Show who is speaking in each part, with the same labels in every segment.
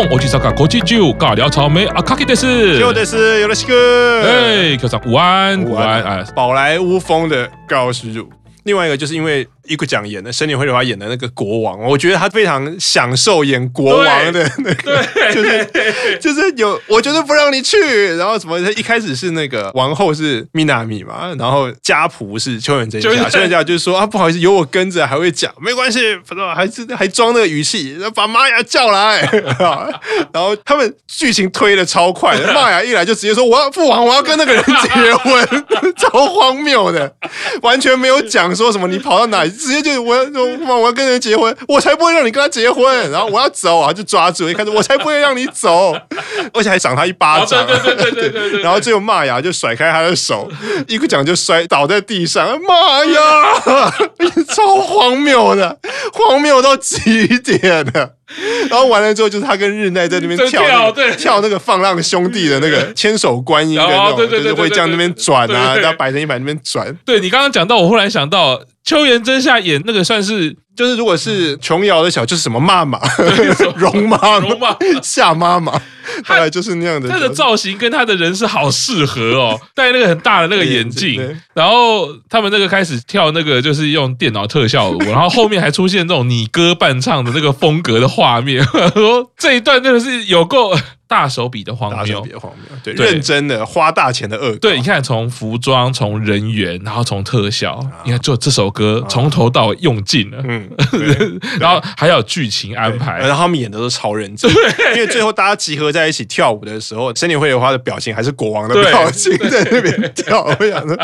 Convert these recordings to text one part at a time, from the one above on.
Speaker 1: 动我去烧烤，国际酒尬聊草莓啊，卡基德斯，
Speaker 2: 有的是，有了西哥，
Speaker 1: 哎，科长午安，午安啊，
Speaker 2: 宝莱坞风的高师傅。另外一个就是因为。一个讲演的森田绘梨花演的那个国王，我觉得他非常享受演国王的那个，就是就是有，我觉得不让你去。然后什么？他一开始是那个王后是米娜米嘛，然后家仆是秋元真夏。秋元真夏就是说啊，不好意思，有我跟着，还会讲，没关系，反正还是还装那个语气，把玛雅叫来。然后他们剧情推的超快，玛雅一来就直接说我要父王，我要跟那个人结婚，超荒谬的，完全没有讲说什么你跑到哪里。直接就我要我我要跟人结婚，我才不会让你跟他结婚。然后我要走啊，就抓住，一开始我才不会让你走，而且还赏他一巴掌。对对对对对对。然后最后骂牙就甩开他的手，一个讲就摔倒在地上。妈呀，超荒谬的，荒谬到极点的。然后完了之后，就是他跟日奈在那边跳，那个，跳那个放浪兄弟的那个 千手观音的那种，就是会这样那边转啊，然后摆成一排那边转。
Speaker 1: 对，你刚刚讲到，我忽然想到。秋元真夏演那个算是，
Speaker 2: 就是如果是琼瑶的小，就是什么妈妈、容妈容妈、夏妈妈，大概就是那样的。
Speaker 1: 她的造型跟她的人是好适合哦，戴那个很大的那个眼镜，然后他们那个开始跳那个就是用电脑特效舞，然后后面还出现那种你歌伴唱的那个风格的画面，说这一段真的是有够。大手笔的荒谬，大手笔的荒谬，
Speaker 2: 对，认真的花大钱的恶搞。
Speaker 1: 对，你看，从服装，从人员，然后从特效，你看，就这首歌从头到尾用尽了，嗯，然后还有剧情安排，
Speaker 2: 然后他们演的都超认真，因为最后大家集合在一起跳舞的时候，森田绘梨花的表情还是国王的表情，在那边跳，我想说，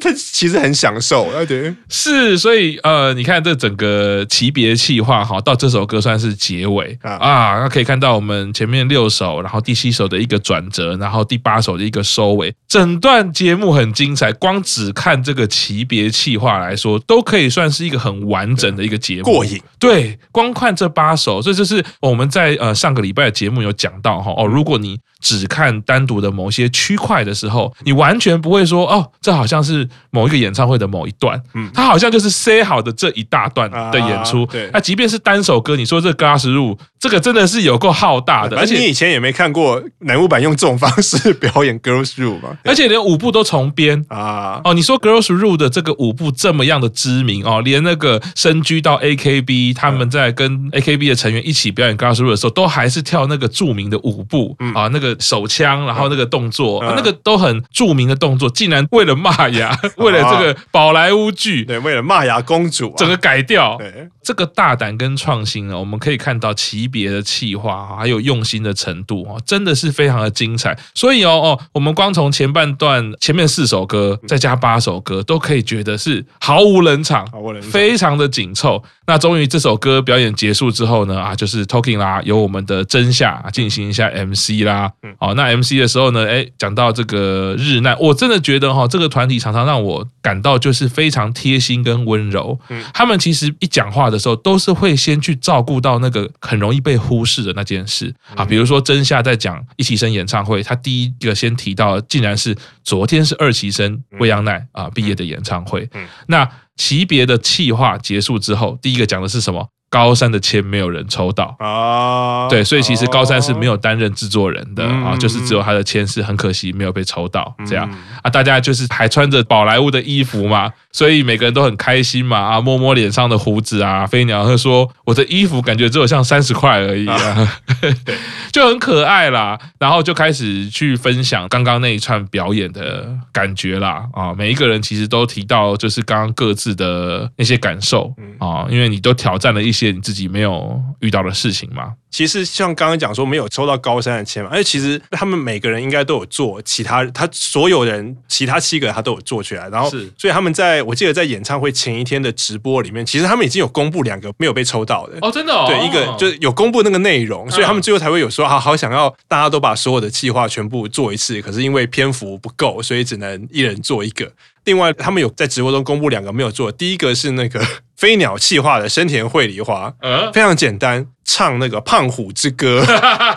Speaker 2: 他其实很享受，对，
Speaker 1: 是，所以呃，你看这整个级别气化哈，到这首歌算是结尾。啊，那可以看到我们前面六首。然后第七首的一个转折，然后第八首的一个收尾，整段节目很精彩。光只看这个级别气话来说，都可以算是一个很完整的一个节目，
Speaker 2: 过瘾。
Speaker 1: 对，光看这八首，这就是我们在呃上个礼拜的节目有讲到哈哦，如果你。只看单独的某些区块的时候，你完全不会说哦，这好像是某一个演唱会的某一段，嗯，它好像就是塞好的这一大段的演出。啊、对，那即便是单首歌，你说这 Glass Room 这个真的是有够浩大的，
Speaker 2: 而且你以前也没看过男舞版用这种方式表演 Girls Room 嘛，
Speaker 1: 而且连舞步都重编啊。哦，你说 Girls Room 的这个舞步这么样的知名哦，连那个深居到 AKB 他们在跟 AKB 的成员一起表演 Girls Room 的时候，都还是跳那个著名的舞步、嗯、啊，那个。手枪，然后那个动作，嗯、那个都很著名的动作，竟然为了玛雅，为了这个宝莱坞剧，
Speaker 2: 对，为了玛雅公主、啊，
Speaker 1: 整个改掉。对，这个大胆跟创新呢，我们可以看到级别的气化还有用心的程度啊，真的是非常的精彩。所以哦哦，我们光从前半段前面四首歌，再加八首歌，都可以觉得是毫无冷场，毫无冷场，非常的紧凑。那终于这首歌表演结束之后呢，啊，就是 Talking 啦，由我们的真夏进行一下 MC 啦。好，那 MC 的时候呢，哎，讲到这个日奈，我真的觉得哈，这个团体常常让我感到就是非常贴心跟温柔。嗯，他们其实一讲话的时候，都是会先去照顾到那个很容易被忽视的那件事啊。比如说真夏在讲一期生演唱会，他第一个先提到，竟然是昨天是二期生未央奈啊毕业的演唱会。嗯，那。级别的气化结束之后，第一个讲的是什么？高山的签没有人抽到。啊，对，所以其实高山是没有担任制作人的啊，就是只有他的签是很可惜没有被抽到，这样。啊，大家就是还穿着宝莱坞的衣服嘛，所以每个人都很开心嘛啊，摸摸脸上的胡子啊，飞鸟会说我的衣服感觉只有像三十块而已啊，就很可爱啦，然后就开始去分享刚刚那一串表演的感觉啦啊，每一个人其实都提到就是刚刚各自的那些感受啊，因为你都挑战了一些。你自己没有遇到的事情吗？
Speaker 2: 其实像刚刚讲说没有抽到高山的签嘛，而且其实他们每个人应该都有做，其他他所有人其他七个他都有做起来，然后是。所以他们在我记得在演唱会前一天的直播里面，其实他们已经有公布两个没有被抽到的。
Speaker 1: 哦，真的哦，
Speaker 2: 对，一个就是有公布那个内容，所以他们最后才会有说好好想要大家都把所有的计划全部做一次，可是因为篇幅不够，所以只能一人做一个。另外，他们有在直播中公布两个没有做，第一个是那个飞鸟气化的生田绘梨花，嗯，非常简单，唱那个胖虎之歌，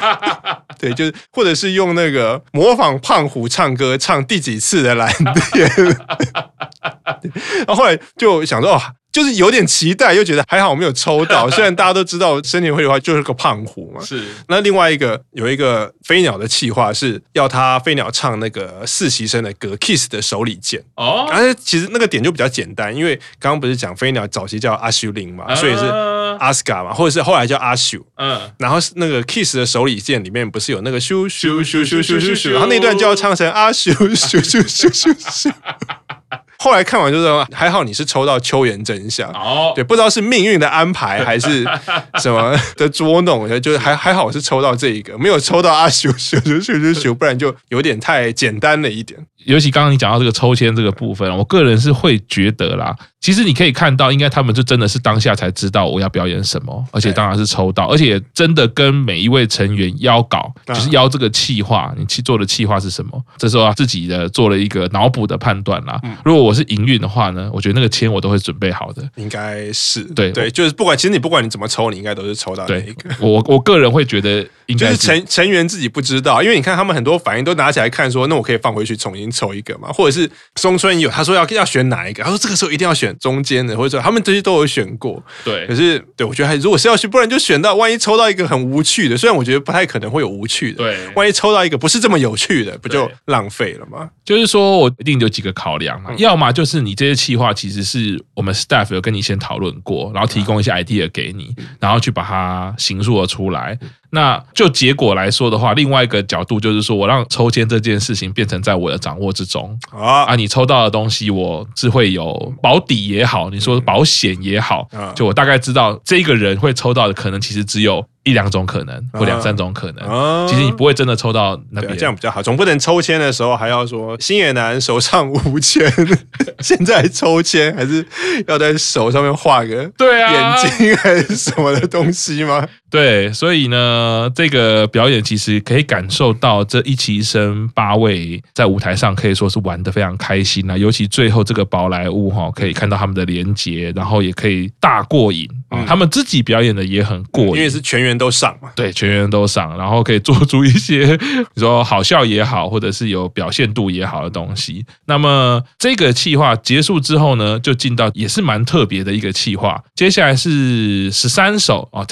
Speaker 2: 对，就是或者是用那个模仿胖虎唱歌，唱第几次的蓝天，然后后来就想说，哦，就是有点期待，又觉得还好我没有抽到。虽然大家都知道森田绘梨花就是个胖虎嘛。
Speaker 1: 是。
Speaker 2: 那另外一个有一个飞鸟的企划是要他飞鸟唱那个四期生的歌《Kiss 的手里剑》哦。而且其实那个点就比较简单，因为刚刚不是讲飞鸟早期叫阿修林嘛，所以是阿斯卡嘛，或者是后来叫阿修。嗯。然后那个《Kiss 的手里剑》里面不是有那个咻咻咻咻咻咻咻，然后那段就要唱成阿修咻咻咻咻咻。后来看完就说还好你是抽到秋元真相哦，对，不知道是命运的安排还是 什么的捉弄，就是还还好是抽到这一个，没有抽到阿修修修修修，不然就有点太简单了一点。
Speaker 1: 尤其刚刚你讲到这个抽签这个部分，我个人是会觉得啦，其实你可以看到，应该他们就真的是当下才知道我要表演什么，而且当然是抽到，而且真的跟每一位成员邀稿，就是邀这个企划，你去做的企划是什么，这时候啊自己的做了一个脑补的判断啦。如果我是营运的话呢，我觉得那个签我都会准备好的，
Speaker 2: 应该是对对，就是不管其实你不管你怎么抽，你应该都是抽到那一个。
Speaker 1: 我我个人会觉得应该是，
Speaker 2: 就是成成员自己不知道，因为你看他们很多反应都拿起来看说，那我可以放回去重新。抽一个嘛，或者是松村有他说要要选哪一个，他说这个时候一定要选中间的，或者说他们这些都有选过。
Speaker 1: 对，
Speaker 2: 可是对我觉得还如果是要选，不然就选到万一抽到一个很无趣的，虽然我觉得不太可能会有无趣的。
Speaker 1: 对，
Speaker 2: 万一抽到一个不是这么有趣的，不就浪费了吗？
Speaker 1: 就是说我一定有几个考量嘛，要么就是你这些企划其实是我们 staff 有跟你先讨论过，然后提供一些 idea 给你，然后去把它形塑了出来。那就结果来说的话，另外一个角度就是说，我让抽签这件事情变成在我的掌握之中啊啊！你抽到的东西，我是会有保底也好，你说保险也好，就我大概知道这个人会抽到的可能其实只有。一两种可能，或两三种可能，啊、其实你不会真的抽到那边，
Speaker 2: 这样比较好。总不能抽签的时候还要说星野男手上无签，现在抽签还是要在手上面画个对啊眼睛还是什么的东西吗？
Speaker 1: 对，所以呢，这个表演其实可以感受到这一期生八位在舞台上可以说是玩的非常开心啊，尤其最后这个宝莱坞哈，可以看到他们的连结，然后也可以大过瘾。嗯、他们自己表演的也很过瘾，
Speaker 2: 因为是全员都上嘛。
Speaker 1: 对，全员都上，然后可以做出一些，你说好笑也好，或者是有表现度也好的东西。那么这个企划结束之后呢，就进到也是蛮特别的一个企划。接下来是十三首啊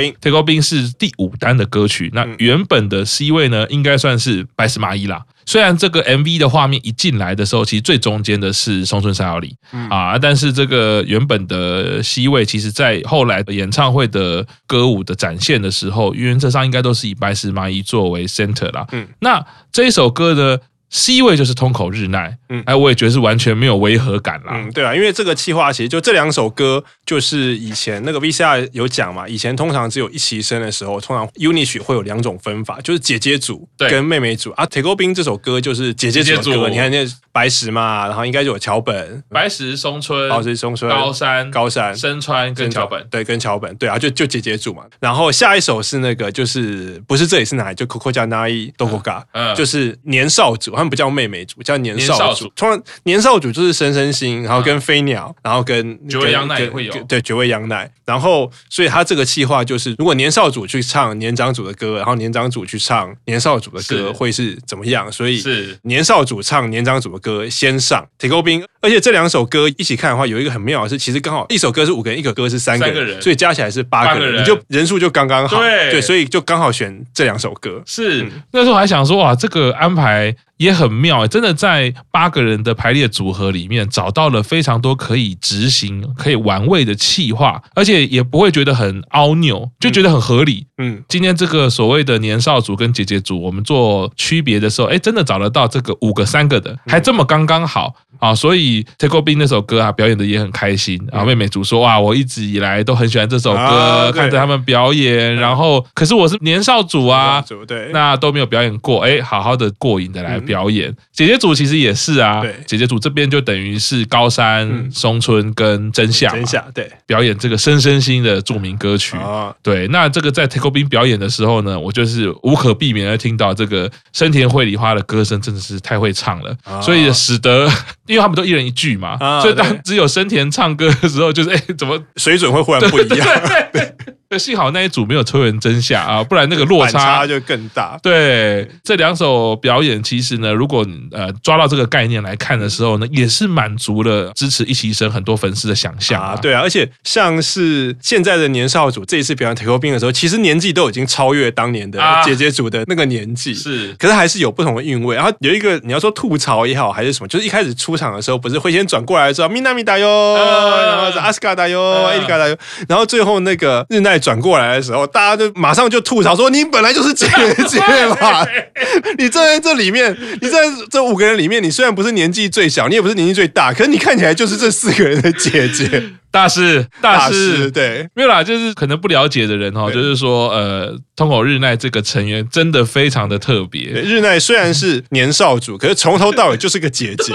Speaker 1: ，Take Take Off 是第五单的歌曲，那原本的 C 位呢，应该算是白石麻衣啦。虽然这个 MV 的画面一进来的时候，其实最中间的是松村沙友里啊，但是这个原本的 C 位，其实在后来演唱会的歌舞的展现的时候，原则上应该都是以白石麻衣作为 center 啦。嗯，那这一首歌呢？C 位就是通口日奈，嗯，哎，我也觉得是完全没有违和感啦。
Speaker 2: 嗯，对啊，因为这个企划其实就这两首歌，就是以前那个 VCR 有讲嘛，以前通常只有一期生的时候，通常 UNIT 会有两种分法，就是姐姐组跟妹妹组。啊，Take Off 这首歌就是姐姐组，你看那白石嘛，然后应该就有桥本、
Speaker 1: 白石、松村、
Speaker 2: 白石、松村、
Speaker 1: 高山、
Speaker 2: 高山、
Speaker 1: 深川跟桥本，
Speaker 2: 对，跟桥本，对啊，就就姐姐组嘛。然后下一首是那个，就是不是这里是哪里？就 Coco 加 Nai Dokoka，嗯，就是年少组。他们不叫妹妹组，叫年少组。通常年少组就是深深星，然后跟飞鸟，然后跟
Speaker 1: 绝味羊奶也会有，
Speaker 2: 对，绝味羊奶。然后，所以他这个计划就是，如果年少组去唱年长组的歌，然后年长组去唱年少组的歌，会是怎么样？所以是年少组唱年长组的歌先上 Take Off，而且这两首歌一起看的话，有一个很妙的是，其实刚好一首歌是五个人，一个歌是三个人，所以加起来是八个人，你就人数就刚刚好。对，所以就刚好选这两首歌。
Speaker 1: 是那时候还想说，哇，这个安排。也很妙，真的在八个人的排列组合里面找到了非常多可以执行、可以玩味的气话，而且也不会觉得很拗扭，就觉得很合理。嗯，今天这个所谓的年少组跟姐姐组，我们做区别的时候，哎，真的找得到这个五个三个的，还这么刚刚好啊！所以 Take Off 那首歌啊，表演的也很开心啊。妹妹组说哇，我一直以来都很喜欢这首歌，看着他们表演，然后可是我是年少组啊，对，那都没有表演过，哎，好好的过瘾的来。表演。姐姐组其实也是啊，对，姐姐组这边就等于是高山、松村跟真夏，真夏对，表演这个深深心的著名歌曲。啊，对，那这个在 Take Off 表演的时候呢，我就是无可避免的听到这个深田绘梨花的歌声真的是太会唱了，所以使得因为他们都一人一句嘛，所以当只有深田唱歌的时候，就是 哎，怎么水准会忽然不一样？对幸好那一组没有抽人真下啊，不然那个落差，
Speaker 2: 差就更大。
Speaker 1: 对，这两首表演其实呢，如果呃抓到这个概念来看的时候呢，也是满足了支持一期生很多粉丝的想象啊。
Speaker 2: 对啊，而且像是现在的年少组这一次表演 TAKEOBING 的时候，其实年纪都已经超越当年的姐姐组的那个年纪，
Speaker 1: 是，
Speaker 2: 可是还是有不同的韵味。然后有一个你要说吐槽也好，还是什么，就是一开始出场的时候，不是会先转过来说 Minami 打哟，然后是 Asuka 打哟，Erika 打哟，然后最后那个日奈转过来的时候，大家就马上就吐槽说：“你本来就是姐姐嘛，你站在这里面，你在这五个人里面，你虽然不是年纪最小，你也不是年纪最大，可是你看起来就是这四个人的姐姐。”
Speaker 1: 大师，大师，
Speaker 2: 对，
Speaker 1: 没有啦，就是可能不了解的人哦，就是说，呃，通口日奈这个成员真的非常的特别。
Speaker 2: 日奈虽然是年少主，可是从头到尾就是个姐姐。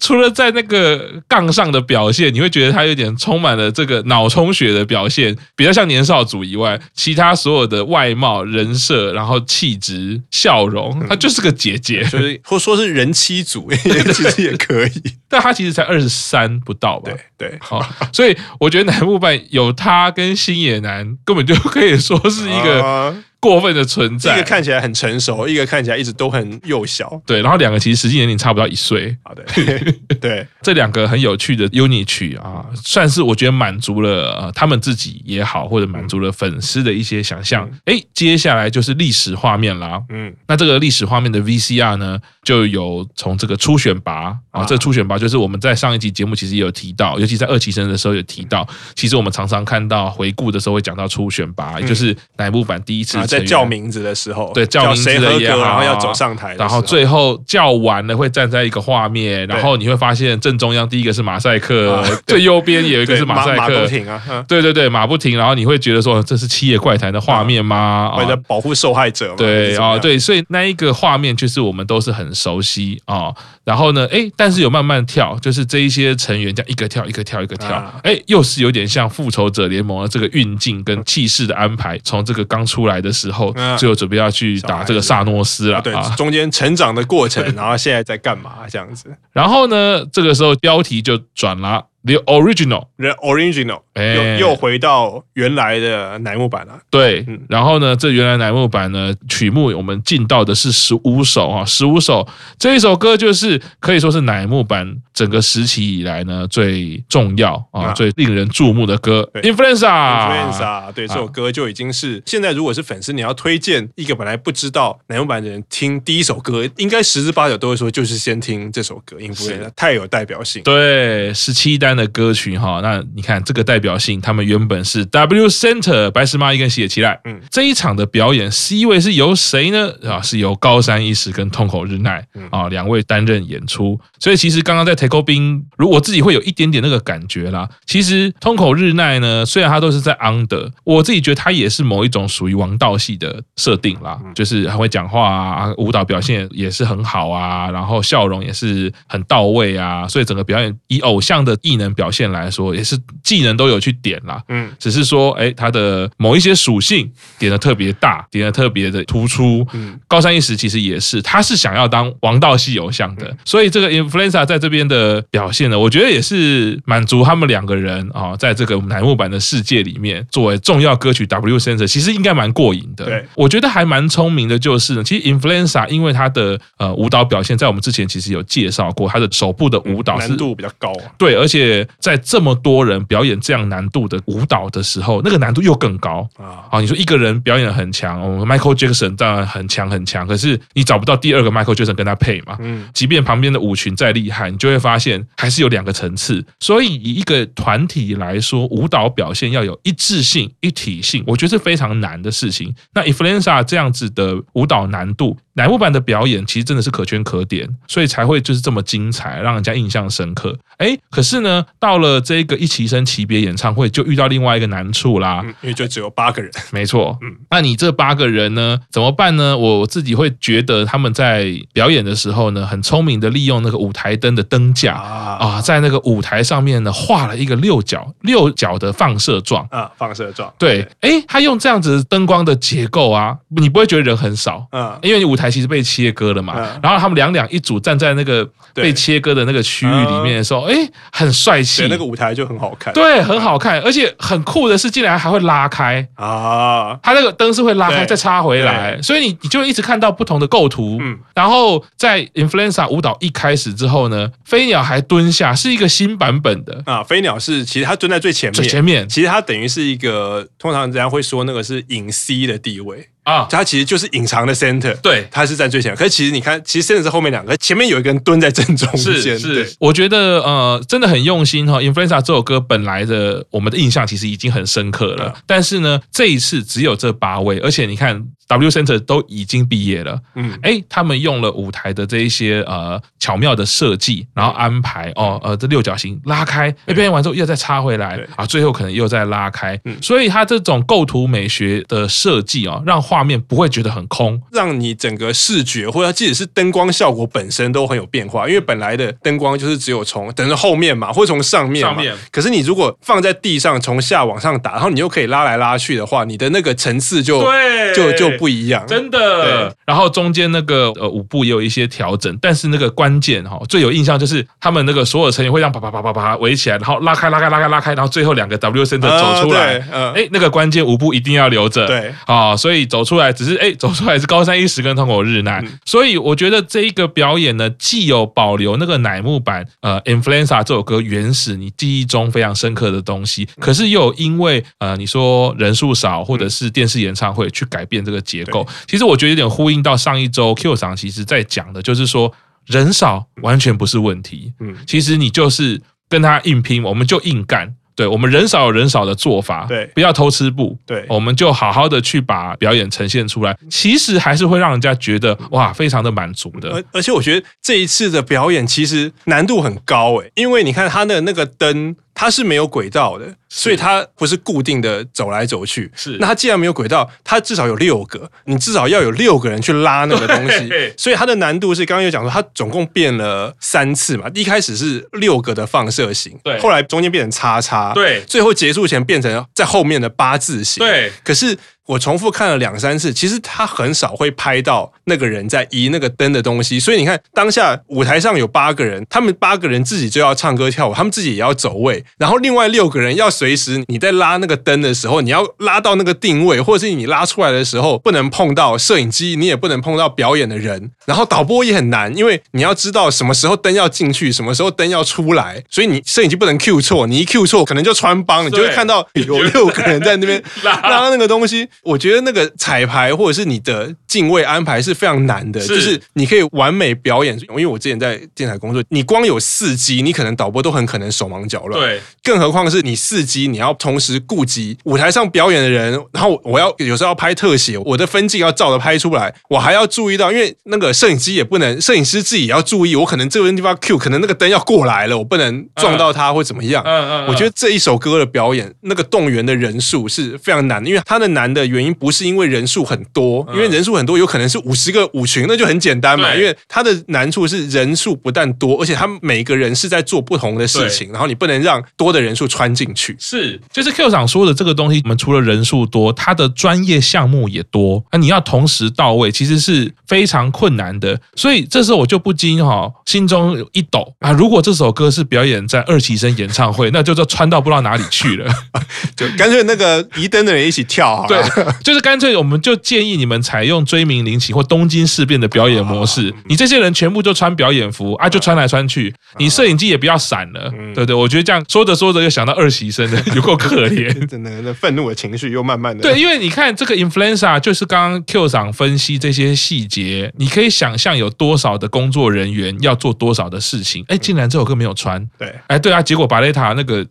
Speaker 1: 除了在那个杠上的表现，你会觉得他有点充满了这个脑充血的表现，比较像年少组以外，其他所有的外貌、人设，然后气质、笑容，他就是个姐姐，
Speaker 2: 所以或说是人妻组，其实也可以。
Speaker 1: 但他其实才二十三不到吧？
Speaker 2: 对对，
Speaker 1: 好。所以我觉得乃木坂有他跟星野男，根本就可以说是一个。过分的存在，
Speaker 2: 一个看起来很成熟，一个看起来一直都很幼小。
Speaker 1: 对，然后两个其实实际年龄差不到一岁。
Speaker 2: 好的，对，
Speaker 1: 这两个很有趣的 UNI 曲啊，算是我觉得满足了呃他们自己也好，或者满足了粉丝的一些想象。哎、嗯，接下来就是历史画面啦。嗯，那这个历史画面的 VCR 呢，就有从这个初选拔啊，这个初选拔就是我们在上一集节目其实也有提到，尤其在二期生的时候有提到。其实我们常常看到回顾的时候会讲到初选拔，也就是乃木坂第一次。
Speaker 2: 在叫名字的时候，
Speaker 1: 对，叫名字的也好，
Speaker 2: 然后要走上台，
Speaker 1: 然后最后叫完了会站在一个画面，然后你会发现正中央第一个是马赛克，最右边有一个是马赛克，
Speaker 2: 马不停啊，
Speaker 1: 对对对，马不停，然后你会觉得说这是七夜怪谈的画面吗？
Speaker 2: 为了保护受害者，
Speaker 1: 对啊，对，所以那一个画面就是我们都是很熟悉啊。然后呢，哎，但是有慢慢跳，就是这一些成员这样一个跳一个跳一个跳，哎，又是有点像复仇者联盟的这个运镜跟气势的安排，从这个刚出来的时候。最后准备要去打这个萨诺斯了，
Speaker 2: 对，中间成长的过程，然后现在在干嘛这样子？
Speaker 1: 然后呢，这个时候标题就转了。The original，The
Speaker 2: original，又又回到原来的乃木坂了。
Speaker 1: 对，然后呢，这原来乃木坂呢，曲目我们进到的是十五首啊，十五首。这一首歌就是可以说是乃木坂整个时期以来呢最重要啊、最令人注目的歌。Influenza，Influenza，
Speaker 2: 对，这首歌就已经是现在如果是粉丝，你要推荐一个本来不知道乃木坂的人听第一首歌，应该十之八九都会说就是先听这首歌，Influenza 太有代表性。
Speaker 1: 对，十七单的歌曲哈，那你看这个代表性，他们原本是 W Center 白石麻衣跟西野七濑，嗯，这一场的表演 C 位是由谁呢？啊，是由高山一实跟痛口日奈啊两位担任演出。所以其实刚刚在 TAKEOBING，如果我自己会有一点点那个感觉啦。其实通口日奈呢，虽然他都是在 under，我自己觉得他也是某一种属于王道系的设定啦，就是很会讲话啊，舞蹈表现也是很好啊，然后笑容也是很到位啊，所以整个表演以偶像的艺能。表现来说，也是技能都有去点啦，嗯，只是说，哎，他的某一些属性点的特别大，点的特别的突出。嗯，高山一时其实也是，他是想要当王道系偶像的，所以这个 Influenza 在这边的表现呢，我觉得也是满足他们两个人啊，在这个乃木坂的世界里面，作为重要歌曲 W Center，其实应该蛮过瘾的。对，我觉得还蛮聪明的，就是呢，其实 Influenza 因为他的呃舞蹈表现，在我们之前其实有介绍过，他的手部的舞蹈
Speaker 2: 难度比较高，
Speaker 1: 对，而且。在这么多人表演这样难度的舞蹈的时候，那个难度又更高啊！啊，你说一个人表演很强，我们 Michael Jackson 当然很强很强，可是你找不到第二个 Michael Jackson 跟他配嘛？嗯，即便旁边的舞群再厉害，你就会发现还是有两个层次。所以以一个团体来说，舞蹈表现要有一致性、一体性，我觉得是非常难的事情。那 Influenza 这样子的舞蹈难度。乃木坂的表演其实真的是可圈可点，所以才会就是这么精彩，让人家印象深刻。哎，可是呢，到了这个一期生级别演唱会，就遇到另外一个难处啦，
Speaker 2: 嗯、因为就只有八个人。
Speaker 1: 没错，嗯，那你这八个人呢，怎么办呢？我自己会觉得他们在表演的时候呢，很聪明的利用那个舞台灯的灯架啊，啊，在那个舞台上面呢，画了一个六角六角的放射状
Speaker 2: 啊，放射状。
Speaker 1: 对，哎，他用这样子灯光的结构啊，你不会觉得人很少，嗯，因为你舞台。台其实被切割了嘛，
Speaker 2: 嗯、
Speaker 1: 然后他们两两一组站在那个被切割的那个区域里面的时候，哎、嗯，很帅气，
Speaker 2: 那个舞台就很好看，
Speaker 1: 对，很好看，而且很酷的是，竟然还会拉开。啊，它那个灯是会拉开再插回来，所以你你就一直看到不同的构图，嗯，然后在 Influenza 舞蹈一开始之后呢，飞鸟还蹲下，是一个新版本的。
Speaker 2: 啊，飞鸟是其实它蹲在最前面，
Speaker 1: 最前面，
Speaker 2: 其实它等于是一个，通常人家会说那个是隐 C 的地位。啊，它其实就是隐藏的 center，
Speaker 1: 对，
Speaker 2: 它是站最前。可是其实你看，其实 center 是后面两个，前面有一个人蹲在正中间。
Speaker 1: 是是，我觉得呃，真的很用心哈。Influenza 这首歌本来的我们的印象其实已经很深刻了，嗯、但是呢，这一次只有这八位，而且你看 W Center 都已经毕业了，嗯，哎，他们用了舞台的这一些呃巧妙的设计，然后安排哦呃这六角形拉开，哎表演完之后又再插回来啊，最后可能又再拉开，嗯、所以它这种构图美学的设计啊，让画面不会觉得很空，
Speaker 2: 让你整个视觉或者即使是灯光效果本身都很有变化。因为本来的灯光就是只有从等着后面嘛，或者从上面嘛。上面。可是你如果放在地上，从下往上打，然后你又可以拉来拉去的话，你的那个层次就
Speaker 1: 对。
Speaker 2: 就就不一样，
Speaker 1: 真的。然后中间那个呃舞步也有一些调整，但是那个关键哈，最有印象就是他们那个所有成员会让啪啪啪啪啪围起来，然后拉开拉开拉开拉开，然后最后两个 W Center 走出来，嗯，哎，那个关键舞步一定要留着，
Speaker 2: 对。
Speaker 1: 啊，所以走出来只是哎。走出来是高山一石跟痛口日奈，嗯、所以我觉得这一个表演呢，既有保留那个乃木坂呃《Influenza》这首歌原始你记忆中非常深刻的东西，可是又有因为呃你说人数少或者是电视演唱会去改变这个结构，其实我觉得有点呼应到上一周 Q 桑其实在讲的就是说人少完全不是问题，嗯，其实你就是跟他硬拼，我们就硬干。对，我们人少有人少的做法，
Speaker 2: 对，
Speaker 1: 不要偷吃步，
Speaker 2: 对，
Speaker 1: 我们就好好的去把表演呈现出来，其实还是会让人家觉得哇，非常的满足的。
Speaker 2: 而而且我觉得这一次的表演其实难度很高诶，因为你看他的那个灯。它是没有轨道的，所以它不是固定的走来走去。
Speaker 1: 是，
Speaker 2: 那它既然没有轨道，它至少有六个，你至少要有六个人去拉那个东西。所以它的难度是刚刚有讲说，它总共变了三次嘛。一开始是六个的放射型，
Speaker 1: 对，
Speaker 2: 后来中间变成叉叉，
Speaker 1: 对，
Speaker 2: 最后结束前变成在后面的八字形，
Speaker 1: 对。
Speaker 2: 可是。我重复看了两三次，其实他很少会拍到那个人在移那个灯的东西，所以你看当下舞台上有八个人，他们八个人自己就要唱歌跳舞，他们自己也要走位，然后另外六个人要随时你在拉那个灯的时候，你要拉到那个定位，或者是你拉出来的时候不能碰到摄影机，你也不能碰到表演的人，然后导播也很难，因为你要知道什么时候灯要进去，什么时候灯要出来，所以你摄影机不能 cue 错，你一 cue 错可能就穿帮，你就会看到有六个人在那边拉那个东西。我觉得那个彩排或者是你的镜位安排是非常难的，是就是你可以完美表演。因为我之前在电台工作，你光有四机，你可能导播都很可能手忙脚乱。
Speaker 1: 对，
Speaker 2: 更何况是你四机，你要同时顾及舞台上表演的人，然后我要有时候要拍特写，我的分镜要照着拍出来，我还要注意到，因为那个摄影机也不能，摄影师自己也要注意，我可能这个地方 Q，可能那个灯要过来了，我不能撞到他或怎么样。嗯嗯，嗯嗯，我觉得这一首歌的表演，那个动员的人数是非常难的，因为他的难的原因不是因为人数很多，因为人数很多有可能是五十个舞群，那就很简单嘛。因为它的难处是人数不但多，而且他们每个人是在做不同的事情，然后你不能让多的人数穿进去。
Speaker 1: 是，就是 Q 长说的这个东西，我们除了人数多，它的专业项目也多，那你要同时到位，其实是非常困难的。所以这时候我就不禁哈，心中一抖啊！如果这首歌是表演在二期生演唱会，那就就穿到不知道哪里去了，
Speaker 2: 就干脆那个移灯的人一起跳好了。
Speaker 1: 对，就是干脆我们就建议你们采用追名林檎或东京事变的表演模式，你这些人全部就穿表演服啊，就穿来穿去，你摄影机也不要闪了，对对，我觉得这样说着说着又想到二喜生的 有够可怜，
Speaker 2: 真的，那愤怒的情绪又慢慢的。
Speaker 1: 对，因为你看这个 Influenza 就是刚刚 Q 桑分析这些细节，你可以想象有多少的工作人员要做多少的事情，哎，竟然这首歌没有穿，
Speaker 2: 对，
Speaker 1: 哎，对啊，结果巴雷塔那个。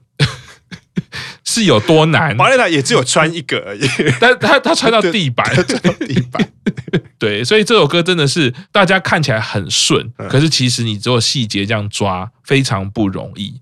Speaker 1: 是有多难？
Speaker 2: 巴雷塔也只有穿一个而已，
Speaker 1: 但他他穿到地板，
Speaker 2: 穿到地板。
Speaker 1: 对，所以这首歌真的是大家看起来很顺，可是其实你只有细节这样抓非常不容易。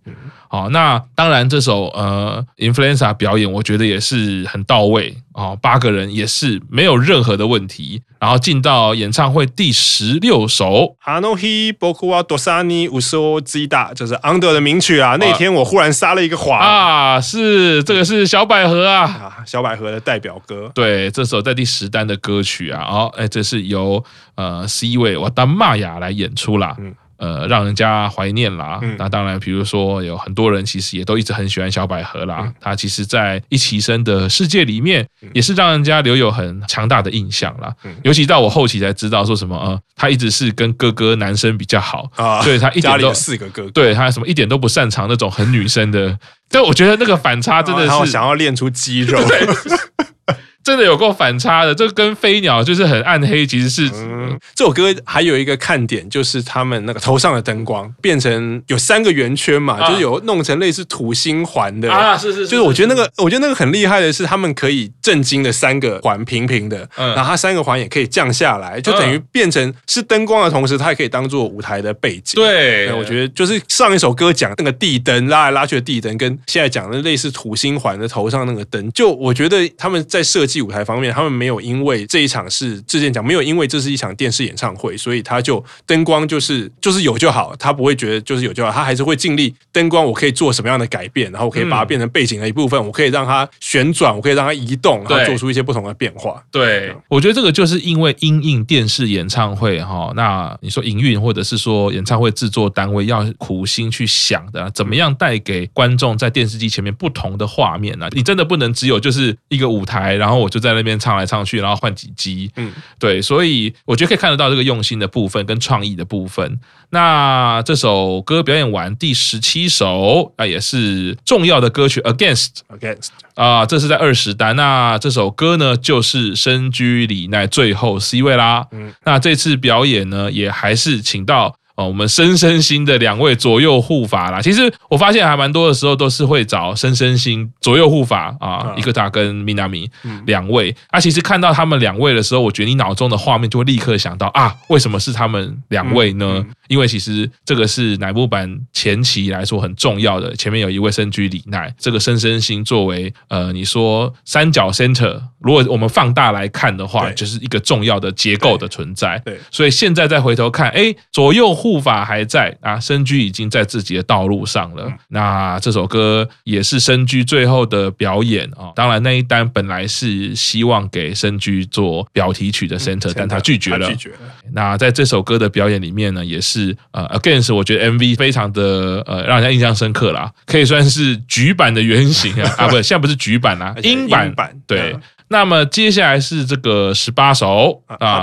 Speaker 1: 好，那当然这首呃 Influenza 表演，我觉得也是很到位啊，八个人也是没有任何的问题。然后进到演唱会第十六首，
Speaker 2: あの日仆は土佐に嘘をついた，就是安德的名曲啊。那天我忽然撒了一个谎
Speaker 1: 啊，是这个是小百合啊，
Speaker 2: 啊，小百合的代表歌。
Speaker 1: 对，这首在第十单的歌曲啊，哦，哎，这是由呃 C 位我当玛雅来演出啦。嗯 呃，让人家怀念啦。嗯、那当然，比如说有很多人其实也都一直很喜欢小百合啦。嗯、他其实，在一起生的世界里面，也是让人家留有很强大的印象啦。嗯、尤其到我后期才知道，说什么呃，他一直是跟哥哥男生比较好啊，所以他一点都
Speaker 2: 四个哥哥，
Speaker 1: 对他什么一点都不擅长那种很女生的。但我觉得那个反差真的是
Speaker 2: 想要练出肌肉。
Speaker 1: 真的有够反差的，这跟飞鸟就是很暗黑，其实是、
Speaker 2: 嗯、这首歌还有一个看点，就是他们那个头上的灯光变成有三个圆圈嘛，啊、就是有弄成类似土星环的。
Speaker 1: 啊，是是，是，
Speaker 2: 就是我觉得那个，我觉得那个很厉害的是，他们可以震惊的三个环平平的，嗯，然后它三个环也可以降下来，就等于变成是灯光的同时，它也可以当做舞台的背景。
Speaker 1: 对，
Speaker 2: 我觉得就是上一首歌讲那个地灯拉来拉去的地灯，跟现在讲的类似土星环的头上那个灯，就我觉得他们在设计。舞台方面，他们没有因为这一场是之前讲，没有因为这是一场电视演唱会，所以他就灯光就是就是有就好，他不会觉得就是有就好，他还是会尽力灯光，我可以做什么样的改变，然后我可以把它变成背景的一部分，嗯、我可以让它旋转，我可以让它移动，然后做出一些不同的变化。
Speaker 1: 对，嗯、我觉得这个就是因为因应电视演唱会哈，那你说营运或者是说演唱会制作单位要苦心去想的，怎么样带给观众在电视机前面不同的画面呢？你真的不能只有就是一个舞台，然后。我就在那边唱来唱去，然后换几机，嗯，对，所以我觉得可以看得到这个用心的部分跟创意的部分。那这首歌表演完第十七首啊，也是重要的歌曲《Against》
Speaker 2: ，Against
Speaker 1: 啊，这是在二十单。那这首歌呢，就是深居里奈最后 C 位啦。嗯，那这次表演呢，也还是请到。我们深深心的两位左右护法啦，其实我发现还蛮多的时候都是会找深深心左右护法啊，伊克塔跟米娜米两位。啊，其实看到他们两位的时候，我觉得你脑中的画面就会立刻想到啊，为什么是他们两位呢？因为其实这个是乃木坂前期来说很重要的，前面有一位深居里奈，这个深深心作为呃，你说三角 center，如果我们放大来看的话，就是一个重要的结构的存在。对，所以现在再回头看，哎，左右护。法还在啊，深居已经在自己的道路上了。那这首歌也是深居最后的表演啊。当然那一单本来是希望给深居做表题曲的 center，但他拒绝了。拒绝了。那在这首歌的表演里面呢，也是呃，Against 我觉得 MV 非常的呃，让人家印象深刻啦，可以算是局版的原型啊。啊，不，现在不是局版啦，英版版对。那么接下来是这个十八首啊，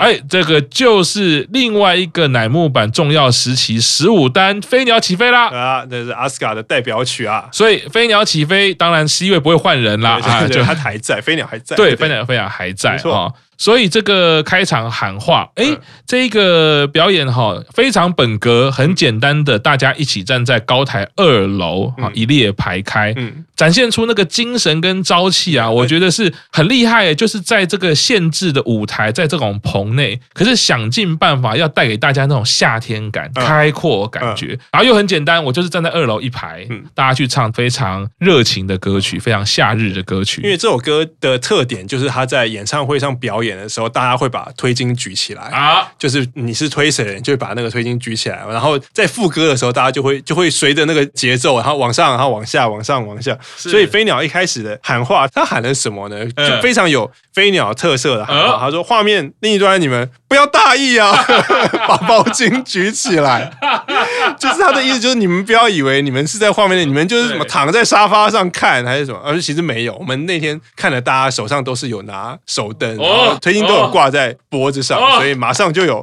Speaker 1: 哎，这个就是另外一个乃木坂重要时期十五单飞鸟起飞啦
Speaker 2: 啊，这是阿斯卡的代表曲啊，
Speaker 1: 所以飞鸟起飞，当然 C 位不会换人啦啊，
Speaker 2: 就他还在，飞鸟还在，
Speaker 1: 对，飞鸟飞鸟还在啊。所以这个开场喊话，哎，这个表演哈非常本格，很简单的，大家一起站在高台二楼啊，一列排开，展现出那个精神跟朝气啊，我觉得是很厉害。就是在这个限制的舞台，在这种棚内，可是想尽办法要带给大家那种夏天感、开阔感觉，然后又很简单，我就是站在二楼一排，大家去唱非常热情的歌曲，非常夏日的歌曲。
Speaker 2: 因为这首歌的特点就是他在演唱会上表演。演的时候，大家会把推巾举起来啊，就是你是推谁就会把那个推巾举起来。然后在副歌的时候，大家就会就会随着那个节奏，然后往上，然后往下，往上，往下。所以飞鸟一开始的喊话，他喊了什么呢？就非常有飞鸟特色的喊话。他说：“画面另一端，你们不要大意啊，把包巾举起来。”就是他的意思，就是你们不要以为你们是在画面内，你们就是什么躺在沙发上看还是什么，而其实没有。我们那天看了，大家手上都是有拿手灯。推金都有挂在脖子上，所以马上就有。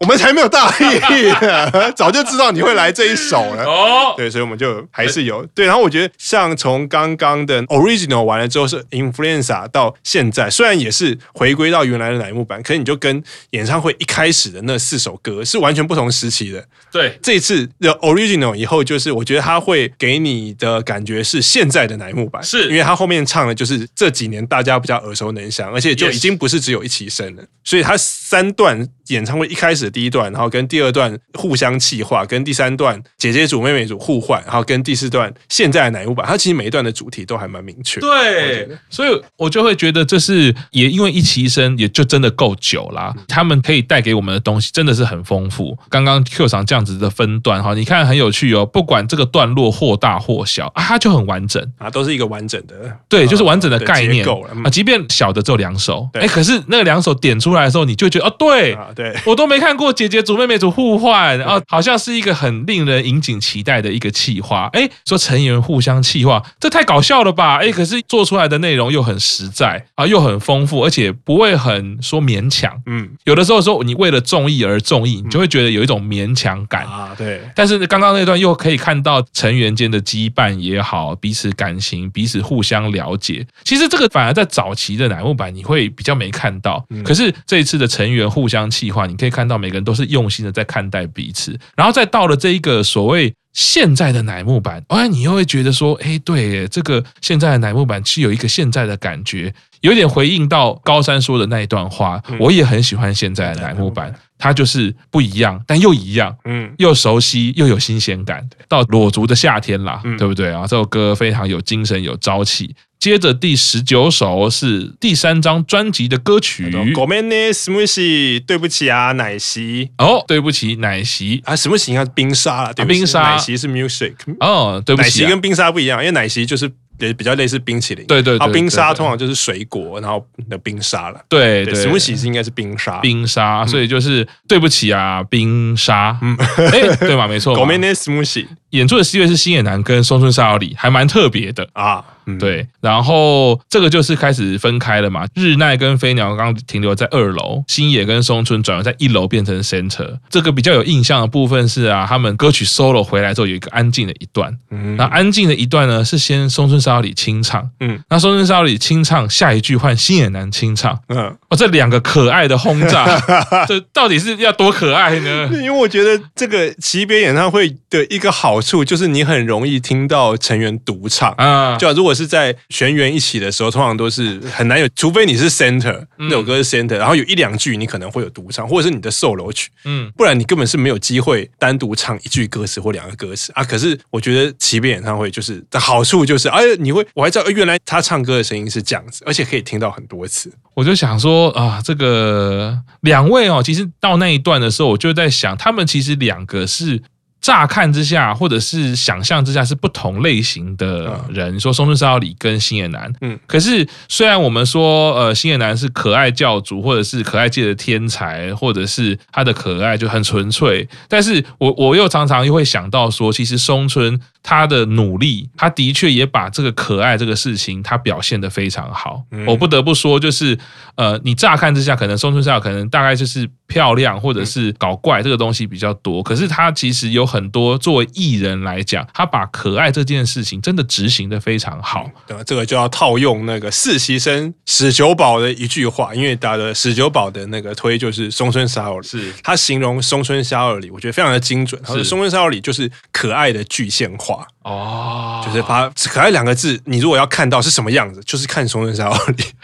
Speaker 2: 我们才没有大意，早就知道你会来这一首了。哦，对，所以我们就还是有对。然后我觉得，像从刚刚的 Original 完了之后是 Influenza 到现在，虽然也是回归到原来的乃木坂，可是你就跟演唱会一开始的那四首歌是完全不同时期的。对，这一次的 Original 以后，就是我觉得他会给你的感觉是现在的乃木坂，是因为他后面唱的就是这几年大家比较耳熟能详，而且就已经不是只有一期生了，所以他三段演唱会一开始。的第一段，然后跟第二段互相气化，跟第三段姐姐组妹妹组互换，然后跟第四段现在的奶油版，它其实每一段的主题都还蛮明确。
Speaker 1: 对，所以我就会觉得这是也因为一期生也就真的够久啦，他们可以带给我们的东西真的是很丰富。刚刚 Q 厂这样子的分段哈，你看很有趣哦，不管这个段落或大或小啊，它就很完整。
Speaker 2: 啊，都是一个完整的，
Speaker 1: 对，就是完整的概念。啊，即便小的只有两首，哎，可是那个两首点出来的时候，你就觉得哦，对，
Speaker 2: 对。
Speaker 1: 我都没看过姐姐组妹妹组互换，然后好像是一个很令人引颈期待的一个企划，哎，说成员互相企划，这太搞笑了吧？哎，可是做出来的内容又很实在啊，又很丰富，而且不会很说勉强，嗯，有的时候说你为了综艺而综艺，你就会觉得有一种勉强感。
Speaker 2: 啊，对。
Speaker 1: 但是刚刚那段又可以看到成员间的羁绊也好，彼此感情，彼此互相了解。其实这个反而在早期的乃木坂你会比较没看到，可是这一次的成员互相企划，你可以看到每个人都是用心的在看待彼此，然后再到了这一个所谓现在的乃木坂，哎，你又会觉得说，哎，对，这个现在的乃木坂是有一个现在的感觉，有点回应到高山说的那一段话，我也很喜欢现在的乃木坂。它就是不一样，但又一样，嗯，又熟悉又有新鲜感。到裸足的夏天啦，嗯、对不对啊？这首歌非常有精神，有朝气。接着第十九首是第三张专辑的歌曲。
Speaker 2: ごめんね、スムシ。对不起啊，奶昔。
Speaker 1: 哦，对不起，奶昔
Speaker 2: 啊，什么型啊？冰沙了，对不起，
Speaker 1: 冰沙。
Speaker 2: 奶昔是 music。
Speaker 1: 哦，对不起、啊，
Speaker 2: 奶昔跟冰沙不一样，因为奶昔就是。也比较类似冰淇淋，
Speaker 1: 对对对，
Speaker 2: 冰沙通常就是水果，然后的冰沙了，
Speaker 1: 对对，
Speaker 2: 什么喜是应该是冰沙，
Speaker 1: 冰沙，所以就是对不起啊，冰沙，嗯，哎，对嘛，没错，
Speaker 2: ごめんね、スムシ。
Speaker 1: 演出的 C 位是星野男跟松村沙友里，还蛮特别的啊。 嗯、对，然后这个就是开始分开了嘛。日奈跟飞鸟刚刚停留在二楼，星野跟松村转而在一楼变成 center。这个比较有印象的部分是啊，他们歌曲 solo 回来之后有一个安静的一段。嗯，那安静的一段呢是先松村沙里清唱，嗯，那松村沙里清唱下一句换星野男清唱，嗯，哦，这两个可爱的轰炸，这到底是要多可爱呢？
Speaker 2: 因为我觉得这个级别演唱会的一个好处就是你很容易听到成员独唱啊，就如果。是在全员一起的时候，通常都是很难有，除非你是 center，那首歌是 center，然后有一两句你可能会有独唱，或者是你的 solo 曲，嗯，不然你根本是没有机会单独唱一句歌词或两个歌词啊。可是我觉得奇兵演唱会就是的好处就是，哎，你会我还知道原来他唱歌的声音是这样子，而且可以听到很多次。
Speaker 1: 我就想说啊，这个两位哦，其实到那一段的时候，我就在想，他们其实两个是。乍看之下，或者是想象之下，是不同类型的人。嗯、说松村沙友里跟星野男，嗯，可是虽然我们说，呃，星野男是可爱教主，或者是可爱界的天才，或者是他的可爱就很纯粹，但是我我又常常又会想到说，其实松村他的努力，他的确也把这个可爱这个事情，他表现的非常好。嗯、我不得不说，就是呃，你乍看之下，可能松村沙友可能大概就是漂亮，或者是搞怪这个东西比较多，可是他其实有。很多作为艺人来讲，他把可爱这件事情真的执行的非常好。
Speaker 2: 对，这个就要套用那个实习生史久保的一句话，因为打的史久保的那个推就是松村沙尔里，是他形容松村沙尔里，我觉得非常的精准。他说松村沙尔里就是可爱的具现化哦，就是把可爱两个字，你如果要看到是什么样子，就是看松村沙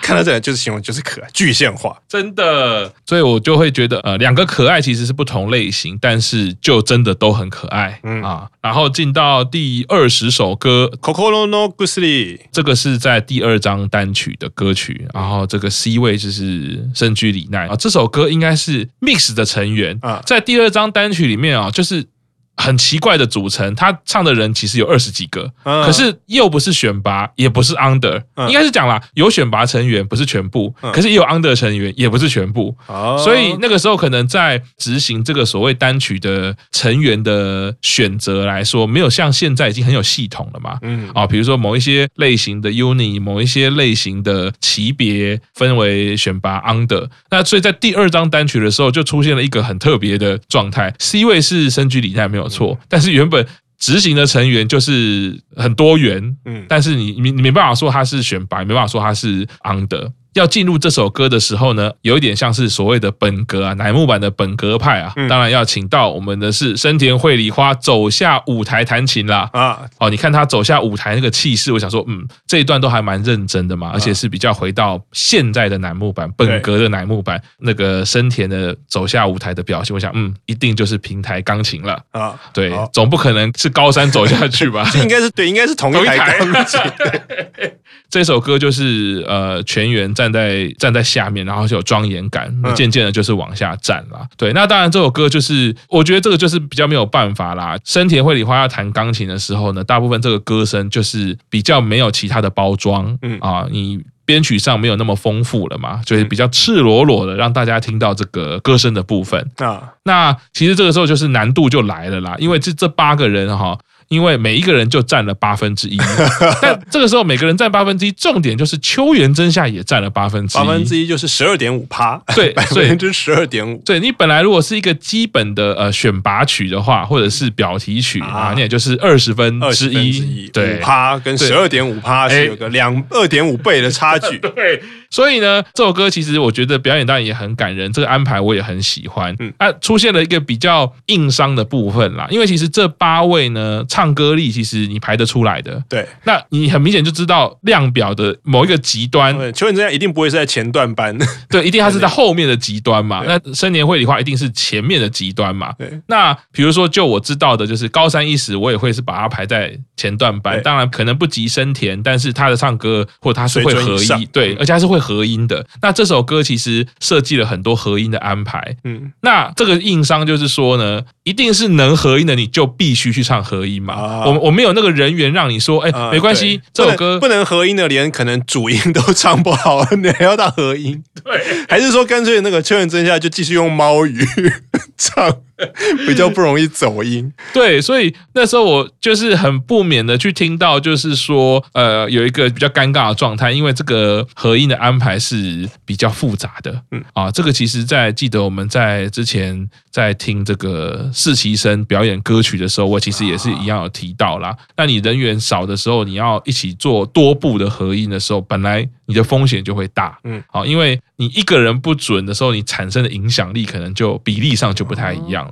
Speaker 2: 看到这个就是形容就是可爱具象化，
Speaker 1: 真的。所以我就会觉得，呃，两个可爱其实是不同类型，但是就真的都很可爱，嗯。啊。然后进到第二十首歌《
Speaker 2: 心の薬》，
Speaker 1: 这个是在第二张单曲的歌曲，然后这个 C 位就是深居里奈。啊。这首歌应该是 Mix 的成员。啊，在第二张单曲里面啊，就是。很奇怪的组成，他唱的人其实有二十几个，可是又不是选拔，也不是 under，应该是讲啦，有选拔成员，不是全部，可是也有 under 成员，也不是全部，所以那个时候可能在执行这个所谓单曲的成员的选择来说，没有像现在已经很有系统了嘛，嗯，啊，比如说某一些类型的 uni，某一些类型的级别分为选拔 under，那所以在第二张单曲的时候就出现了一个很特别的状态，C 位是深居里奈没有。错，但是原本执行的成员就是很多元，嗯，但是你你你没办法说他是选白，没办法说他是 under，要进入这首歌的时候呢，有一点像是所谓的本格啊，乃木坂的本格派啊，当然要请到我们的是生田绘梨花走下舞台弹琴啦啊！哦，你看他走下舞台那个气势，我想说，嗯，这一段都还蛮认真的嘛，而且是比较回到现在的乃木坂本格的乃木坂那个生田的走下舞台的表现，我想，嗯，一定就是平台钢琴了啊！对，总不可能是高山走下去吧？
Speaker 2: 这 应该是对，应该是同一台钢琴。
Speaker 1: 这首歌就是呃，全员站在站在下面，然后就有庄严感，渐渐的就是往下站了。对，那当然这首歌就是，我觉得这个就是比较没有办法啦。生田绘里花要弹钢琴的时候呢，大部分这个歌声就是比较没有其他的包装，嗯啊，你编曲上没有那么丰富了嘛，就是比较赤裸裸的让大家听到这个歌声的部分啊。那其实这个时候就是难度就来了啦，因为这这八个人哈。因为每一个人就占了八分之一，但这个时候每个人占八分之一，重点就是秋元真夏也占了八分之一，
Speaker 2: 八分之一就是十二点五趴，
Speaker 1: 对，
Speaker 2: 百分之十二点五。
Speaker 1: 对，你本来如果是一个基本的呃选拔曲的话，或者是表题曲啊，那也就是二十分之一，对，
Speaker 2: 五趴跟十二点五趴是有个两 二点五倍的差距，
Speaker 1: 对。所以呢，这首歌其实我觉得表演当然也很感人，这个安排我也很喜欢。嗯，啊，出现了一个比较硬伤的部分啦，因为其实这八位呢，唱歌力其实你排得出来的。
Speaker 2: 对，
Speaker 1: 那你很明显就知道量表的某一个极端，
Speaker 2: 秋元真夏一定不会是在前段班，
Speaker 1: 对，一定他是在后面的极端嘛。那生田绘梨花一定是前面的极端嘛。对，那比如说就我知道的，就是高山一实，我也会是把它排在前段班，当然可能不及生田，但是他的唱歌或者他是会合一，对，而且他是会。合音的，那这首歌其实设计了很多合音的安排，嗯，那这个硬伤就是说呢，一定是能合音的，你就必须去唱合音嘛。啊、我我没有那个人员让你说，哎、欸，没关系，这首歌
Speaker 2: 不能合音的，连可能主音都唱不好，你还要到合音？对，还是说干脆那个确认真夏就继续用猫语 唱？比较不容易走音，
Speaker 1: 对，所以那时候我就是很不免的去听到，就是说，呃，有一个比较尴尬的状态，因为这个合音的安排是比较复杂的，嗯。啊，这个其实，在记得我们在之前在听这个实习生表演歌曲的时候，我其实也是一样有提到啦。那你人员少的时候，你要一起做多部的合音的时候，本来你的风险就会大，嗯，好，因为你一个人不准的时候，你产生的影响力可能就比例上就不太一样。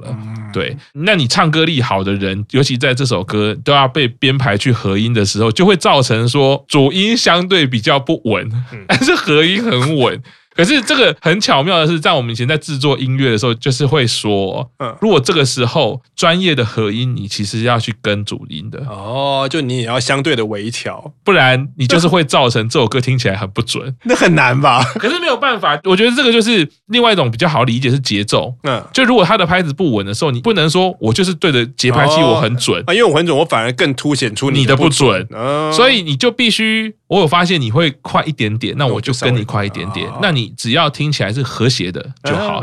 Speaker 1: 对，那你唱歌力好的人，尤其在这首歌都要被编排去合音的时候，就会造成说主音相对比较不稳，但是合音很稳。可是这个很巧妙的是，在我们以前在制作音乐的时候，就是会说，嗯，如果这个时候专业的合音，你其实要去跟主音的。
Speaker 2: 哦，就你也要相对的微调，
Speaker 1: 不然你就是会造成这首歌听起来很不准，
Speaker 2: 那很难吧？
Speaker 1: 可是没有办法，我觉得这个就是另外一种比较好理解是节奏，嗯，就如果他的拍子不稳的时候，你不能说我就是对着节拍器我很准。啊，
Speaker 2: 因为我很准，我反而更凸显出你的不准，
Speaker 1: 所以你就必须，我有发现你会快一点点，那我就跟你快一点点，那你。只要听起来是和谐的就好，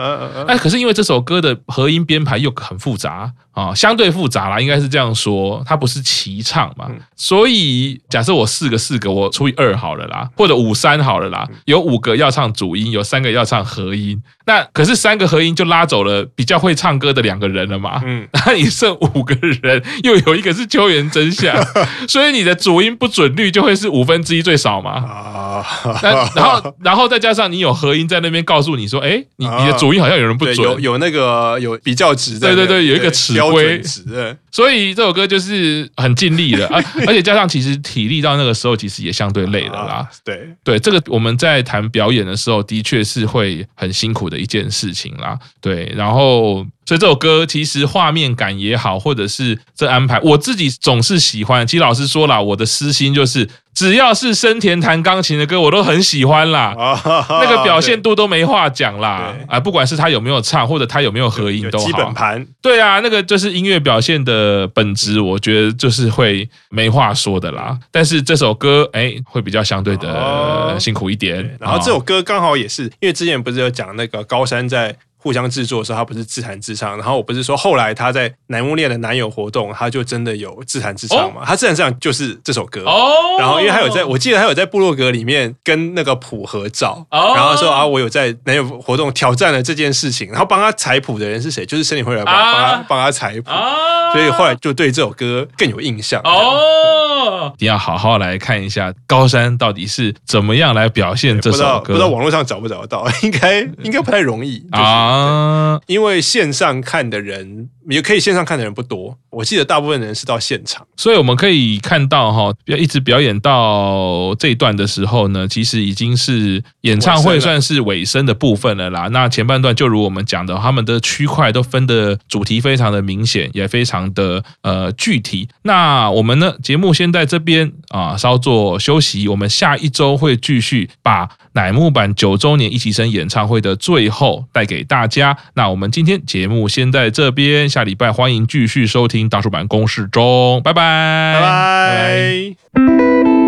Speaker 1: 哎，可是因为这首歌的和音编排又很复杂啊，相对复杂啦，应该是这样说，它不是齐唱嘛，所以假设我四个四个，我除以二好了啦，或者五三好了啦，有五个要唱主音，有三个要唱和音，那可是三个和音就拉走了比较会唱歌的两个人了嘛，嗯，那你剩五个人，又有一个是秋元真相，所以你的主音不准率就会是五分之一最少嘛，啊，那然后然后再加上你有。有合音在那边告诉你说：“哎，你你的主音好像有人不准，
Speaker 2: 有有那个有比较值的，
Speaker 1: 对对对，有一个尺规值。所以这首歌就是很尽力了 啊，而且加上其实体力到那个时候其实也相对累了啦。
Speaker 2: 对
Speaker 1: 对，这个我们在谈表演的时候，的确是会很辛苦的一件事情啦。对，然后。”所以这首歌其实画面感也好，或者是这安排，我自己总是喜欢。其实老实说了，我的私心就是，只要是深田弹钢琴的歌，我都很喜欢啦。那个表现度都没话讲啦。啊，不管是他有没有唱，或者他有没有合音都好。
Speaker 2: 基本盘。
Speaker 1: 对啊，那个就是音乐表现的本质，我觉得就是会没话说的啦。但是这首歌，哎，会比较相对的辛苦一点。
Speaker 2: 然后这首歌刚好也是，因为之前不是有讲那个高山在。互相制作的时候，他不是自弹自唱。然后我不是说后来他在南木恋的男友活动，他就真的有自弹自唱嘛？他自弹自唱就是这首歌。哦然后因为他有在，我记得他有在部落格里面跟那个谱合照，哦然后说啊，我有在男友活动挑战了这件事情。然后帮他采谱的人是谁？就是森林会来帮帮他帮他采谱。所以后来就对这首歌更有印象。哦，
Speaker 1: 哦，一定要好好来看一下高山到底是怎么样来表现这首歌。
Speaker 2: 不知道网络上找不找得到？应该应该不太容易、就是、啊，因为线上看的人。也可以线上看的人不多，我记得大部分人是到现场，
Speaker 1: 所以我们可以看到哈，要一直表演到这一段的时候呢，其实已经是演唱会算是尾声的部分了啦。那前半段就如我们讲的，他们的区块都分的主题非常的明显，也非常的呃具体。那我们呢，节目先在这边啊稍作休息，我们下一周会继续把乃木坂九周年一起生演唱会的最后带给大家。那我们今天节目先在这边。下礼拜欢迎继续收听大叔坂工事中，
Speaker 2: 拜拜。拜拜。